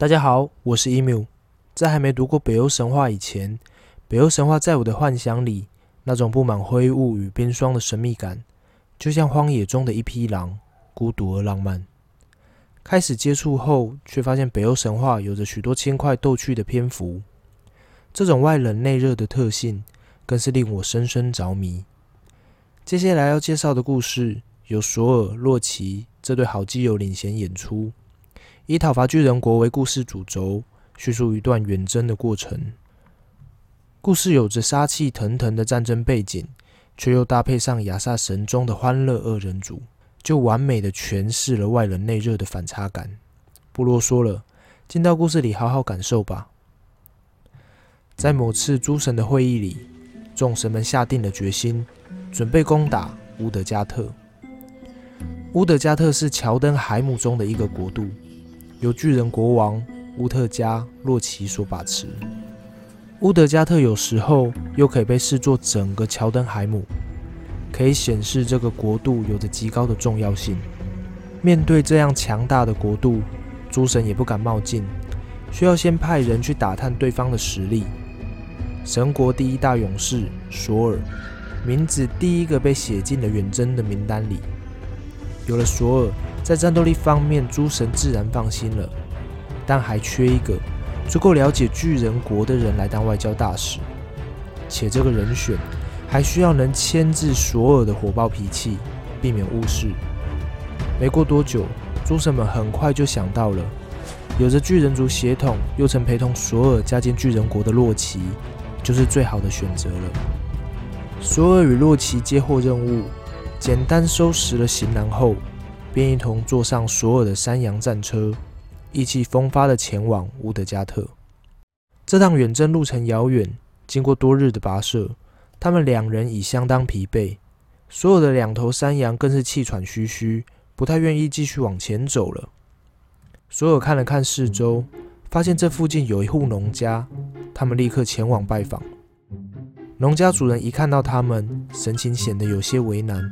大家好，我是 emu。在还没读过北欧神话以前，北欧神话在我的幻想里，那种布满灰雾与冰霜的神秘感，就像荒野中的一匹狼，孤独而浪漫。开始接触后，却发现北欧神话有着许多轻快逗趣的篇幅，这种外冷内热的特性，更是令我深深着迷。接下来要介绍的故事，由索尔、洛奇这对好基友领衔演出。以讨伐巨人国为故事主轴，叙述一段远征的过程。故事有着杀气腾腾的战争背景，却又搭配上亚萨神中的欢乐二人组，就完美的诠释了外冷内热的反差感。不啰嗦了，进到故事里好好感受吧。在某次诸神的会议里，众神们下定了决心，准备攻打乌德加特。乌德加特是乔登海姆中的一个国度。由巨人国王乌特加洛奇所把持。乌德加特有时候又可以被视作整个乔登海姆，可以显示这个国度有着极高的重要性。面对这样强大的国度，诸神也不敢冒进，需要先派人去打探对方的实力。神国第一大勇士索尔，名字第一个被写进了远征的名单里。有了索尔。在战斗力方面，诸神自然放心了，但还缺一个足够了解巨人国的人来当外交大使，且这个人选还需要能牵制索尔的火爆脾气，避免误事。没过多久，诸神们很快就想到了，有着巨人族血统又曾陪同索尔加进巨人国的洛奇，就是最好的选择了。索尔与洛奇接获任务，简单收拾了行囊后。便一同坐上索尔的山羊战车，意气风发的前往乌德加特。这趟远征路程遥远，经过多日的跋涉，他们两人已相当疲惫。所有的两头山羊更是气喘吁吁，不太愿意继续往前走了。索尔看了看四周，发现这附近有一户农家，他们立刻前往拜访。农家主人一看到他们，神情显得有些为难。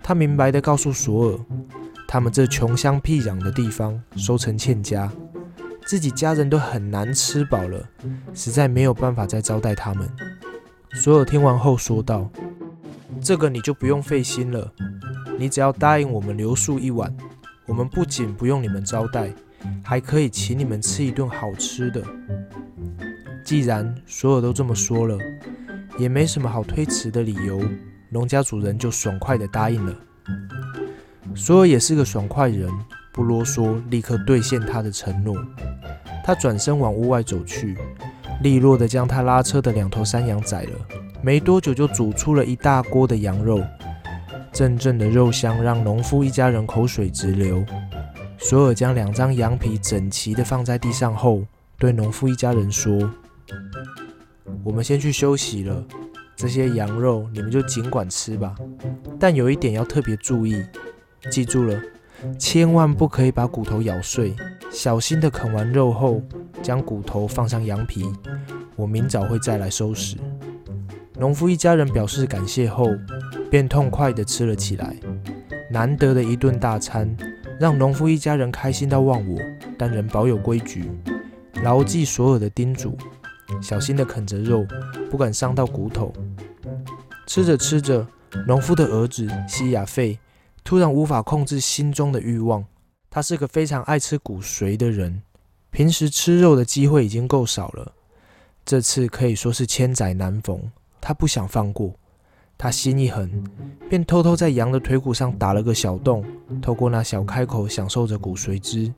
他明白的告诉索尔。他们这穷乡僻壤的地方，收成欠佳，自己家人都很难吃饱了，实在没有办法再招待他们。索尔听完后说道：“这个你就不用费心了，你只要答应我们留宿一晚，我们不仅不用你们招待，还可以请你们吃一顿好吃的。”既然索尔都这么说了，也没什么好推辞的理由，农家主人就爽快地答应了。索尔也是个爽快人，不啰嗦，立刻兑现他的承诺。他转身往屋外走去，利落地将他拉车的两头山羊宰了。没多久，就煮出了一大锅的羊肉，阵阵的肉香让农夫一家人口水直流。索尔将两张羊皮整齐地放在地上后，对农夫一家人说：“我们先去休息了，这些羊肉你们就尽管吃吧。但有一点要特别注意。”记住了，千万不可以把骨头咬碎，小心的啃完肉后，将骨头放上羊皮。我明早会再来收拾。农夫一家人表示感谢后，便痛快地吃了起来。难得的一顿大餐，让农夫一家人开心到忘我，但仍保有规矩，牢记所有的叮嘱，小心地啃着肉，不敢伤到骨头。吃着吃着，农夫的儿子西亚费。突然无法控制心中的欲望。他是个非常爱吃骨髓的人，平时吃肉的机会已经够少了，这次可以说是千载难逢。他不想放过，他心一横，便偷偷在羊的腿骨上打了个小洞，透过那小开口享受着骨髓汁，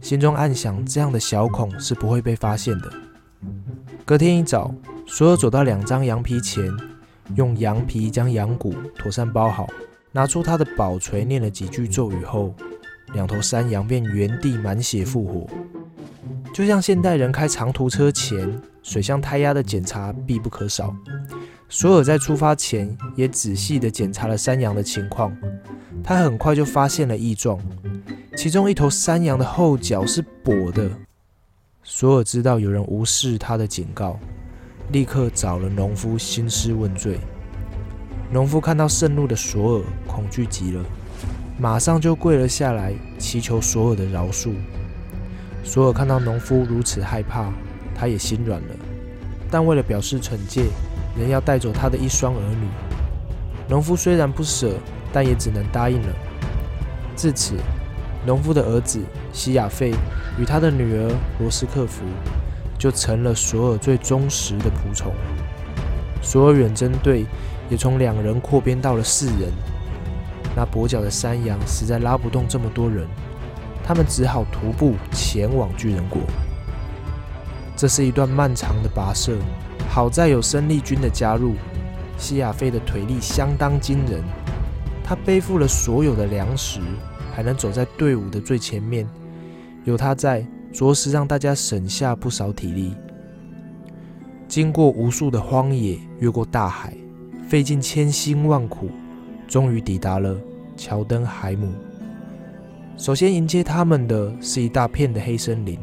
心中暗想：这样的小孔是不会被发现的。隔天一早，所有走到两张羊皮前，用羊皮将羊骨妥善包好。拿出他的宝锤，念了几句咒语后，两头山羊便原地满血复活。就像现代人开长途车前，水箱胎压的检查必不可少。索尔在出发前也仔细地检查了山羊的情况，他很快就发现了异状，其中一头山羊的后脚是跛的。索尔知道有人无视他的警告，立刻找了农夫兴师问罪。农夫看到盛怒的索尔，恐惧极了，马上就跪了下来，祈求索尔的饶恕。索尔看到农夫如此害怕，他也心软了。但为了表示惩戒，仍要带走他的一双儿女。农夫虽然不舍，但也只能答应了。自此，农夫的儿子西亚费与他的女儿罗斯克福就成了索尔最忠实的仆从。索尔远征队也从两人扩编到了四人。那跛脚的山羊实在拉不动这么多人。他们只好徒步前往巨人国。这是一段漫长的跋涉，好在有生力军的加入。西亚菲的腿力相当惊人，他背负了所有的粮食，还能走在队伍的最前面。有他在，着实让大家省下不少体力。经过无数的荒野，越过大海，费尽千辛万苦，终于抵达了乔登海姆。首先迎接他们的是一大片的黑森林。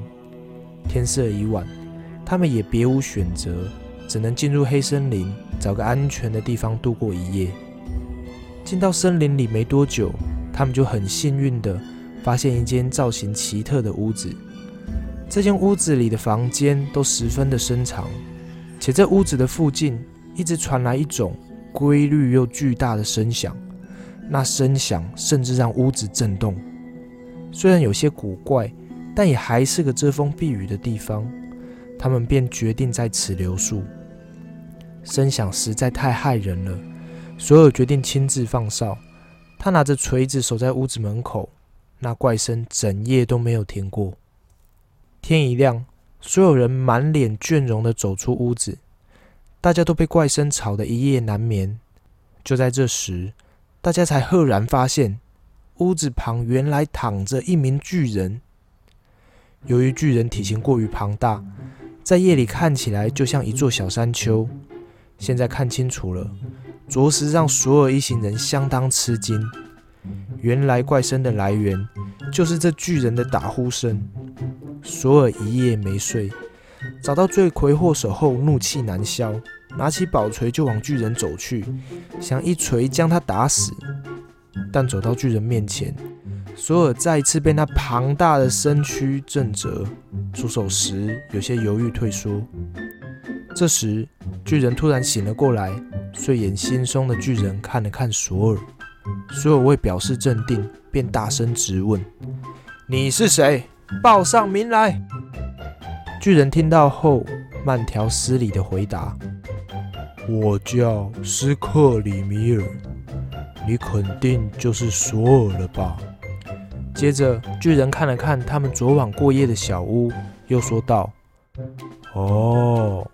天色已晚，他们也别无选择，只能进入黑森林，找个安全的地方度过一夜。进到森林里没多久，他们就很幸运地发现一间造型奇特的屋子。这间屋子里的房间都十分的深长，且这屋子的附近一直传来一种规律又巨大的声响，那声响甚至让屋子震动。虽然有些古怪，但也还是个遮风避雨的地方。他们便决定在此留宿。声响实在太骇人了，索尔决定亲自放哨。他拿着锤子守在屋子门口，那怪声整夜都没有停过。天一亮，所有人满脸倦容地走出屋子，大家都被怪声吵得一夜难眠。就在这时，大家才赫然发现。屋子旁原来躺着一名巨人。由于巨人体型过于庞大，在夜里看起来就像一座小山丘。现在看清楚了，着实让所有一行人相当吃惊。原来怪声的来源就是这巨人的打呼声。索尔一夜没睡，找到罪魁祸首后，怒气难消，拿起宝锤就往巨人走去，想一锤将他打死。但走到巨人面前，索尔再一次被那庞大的身躯震折，出手时有些犹豫退缩。这时，巨人突然醒了过来，睡眼惺忪的巨人看了看索尔，索尔为表示镇定，便大声质问：“你是谁？报上名来！”巨人听到后，慢条斯理的回答：“我叫斯克里米尔。”你肯定就是索尔了吧？接着，巨人看了看他们昨晚过夜的小屋，又说道：“哦，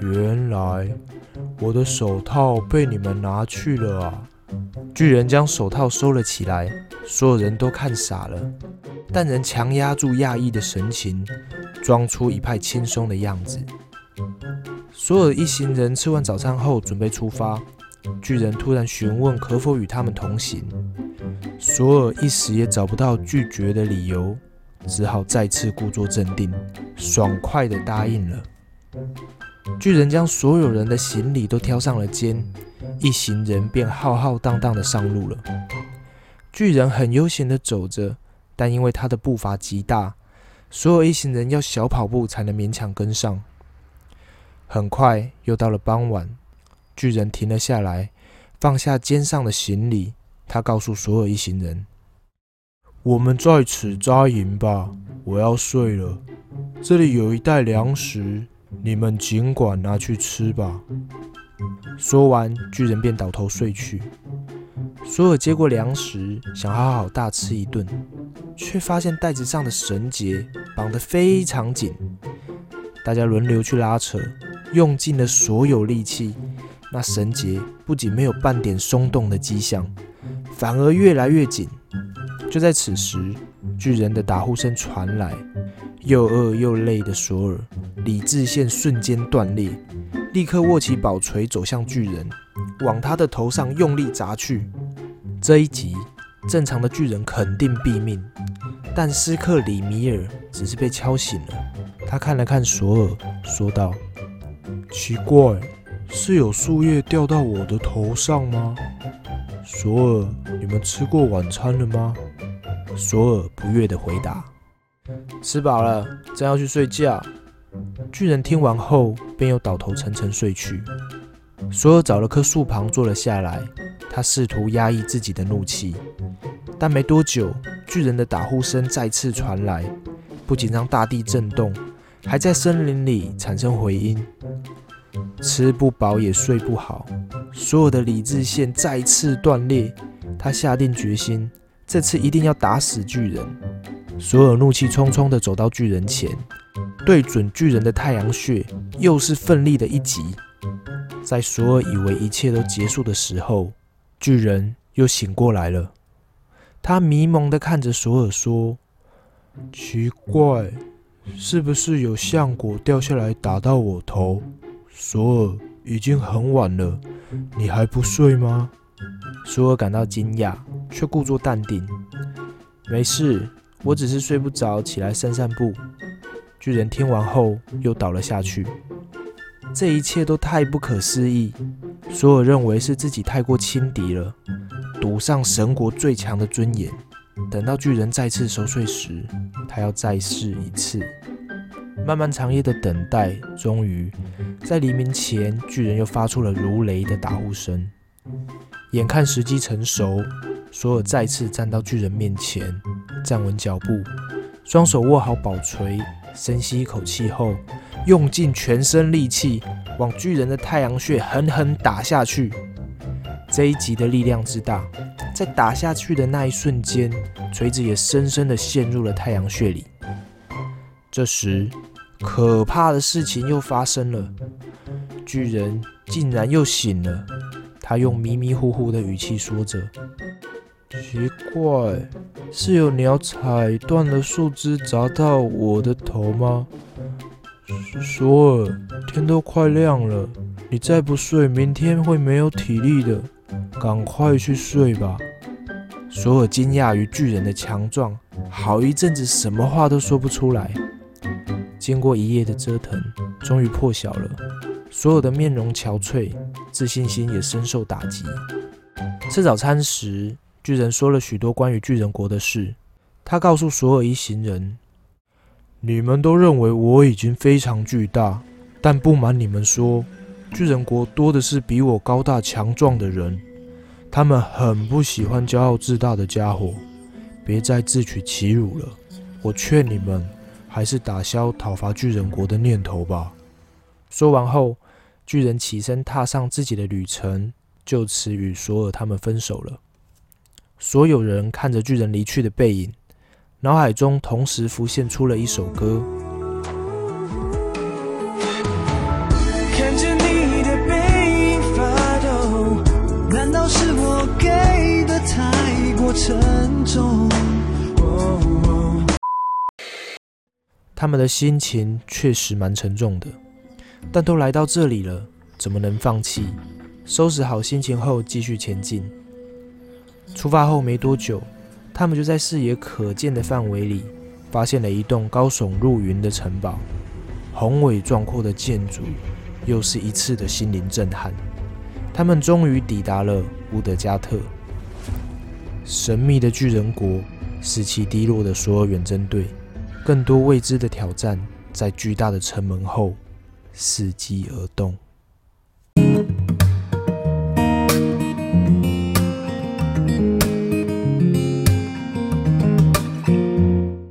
原来我的手套被你们拿去了啊！”巨人将手套收了起来，所有人都看傻了，但仍强压住讶异的神情，装出一派轻松的样子。索尔一行人吃完早餐后，准备出发。巨人突然询问可否与他们同行，索尔一时也找不到拒绝的理由，只好再次故作镇定，爽快地答应了。巨人将所有人的行李都挑上了肩，一行人便浩浩荡荡地上路了。巨人很悠闲地走着，但因为他的步伐极大，所有一行人要小跑步才能勉强跟上。很快又到了傍晚。巨人停了下来，放下肩上的行李。他告诉所有一行人：“我们在此扎营吧，我要睡了。这里有一袋粮食，你们尽管拿去吃吧。”说完，巨人便倒头睡去。索尔接过粮食，想好好大吃一顿，却发现袋子上的绳结绑得非常紧。大家轮流去拉扯，用尽了所有力气。那绳结不仅没有半点松动的迹象，反而越来越紧。就在此时，巨人的打呼声传来，又饿又累的索尔理智线瞬间断裂，立刻握起宝锤走向巨人，往他的头上用力砸去。这一集，正常的巨人肯定毙命，但斯克里米尔只是被敲醒了。他看了看索尔，说道：“奇怪。”是有树叶掉到我的头上吗？索尔，你们吃过晚餐了吗？索尔不悦地回答。吃饱了，正要去睡觉。巨人听完后，便又倒头沉沉睡去。索尔找了棵树旁坐了下来，他试图压抑自己的怒气，但没多久，巨人的打呼声再次传来，不仅让大地震动，还在森林里产生回音。吃不饱也睡不好，所有的理智线再次断裂。他下定决心，这次一定要打死巨人。索尔怒气冲冲地走到巨人前，对准巨人的太阳穴，又是奋力的一击。在索尔以为一切都结束的时候，巨人又醒过来了。他迷蒙地看着索尔说：“奇怪，是不是有橡果掉下来打到我头？”索尔，已经很晚了，你还不睡吗？索尔感到惊讶，却故作淡定。没事，我只是睡不着，起来散散步。巨人听完后又倒了下去。这一切都太不可思议。索尔认为是自己太过轻敌了，赌上神国最强的尊严。等到巨人再次熟睡时，他要再试一次。漫漫长夜的等待，终于在黎明前，巨人又发出了如雷的打呼声。眼看时机成熟，索尔再次站到巨人面前，站稳脚步，双手握好宝锤，深吸一口气后，用尽全身力气往巨人的太阳穴狠狠打下去。这一击的力量之大，在打下去的那一瞬间，锤子也深深地陷入了太阳穴里。这时，可怕的事情又发生了，巨人竟然又醒了。他用迷迷糊糊的语气说着：“奇怪，是有鸟踩断了树枝砸到我的头吗？”索尔，天都快亮了，你再不睡，明天会没有体力的。赶快去睡吧。索尔惊讶于巨人的强壮，好一阵子什么话都说不出来。经过一夜的折腾，终于破晓了。所有的面容憔悴，自信心也深受打击。吃早餐时，巨人说了许多关于巨人国的事。他告诉所有一行人：“你们都认为我已经非常巨大，但不瞒你们说，巨人国多的是比我高大强壮的人。他们很不喜欢骄傲自大的家伙。别再自取其辱了，我劝你们。”还是打消讨伐巨人国的念头吧。说完后，巨人起身踏上自己的旅程，就此与索尔他们分手了。所有人看着巨人离去的背影，脑海中同时浮现出了一首歌。看着你的背影发抖，难道是我给的太过沉重？他们的心情确实蛮沉重的，但都来到这里了，怎么能放弃？收拾好心情后，继续前进。出发后没多久，他们就在视野可见的范围里，发现了一栋高耸入云的城堡，宏伟壮阔的建筑，又是一次的心灵震撼。他们终于抵达了乌德加特，神秘的巨人国，士气低落的所有远征队。更多未知的挑战，在巨大的城门后伺机而动。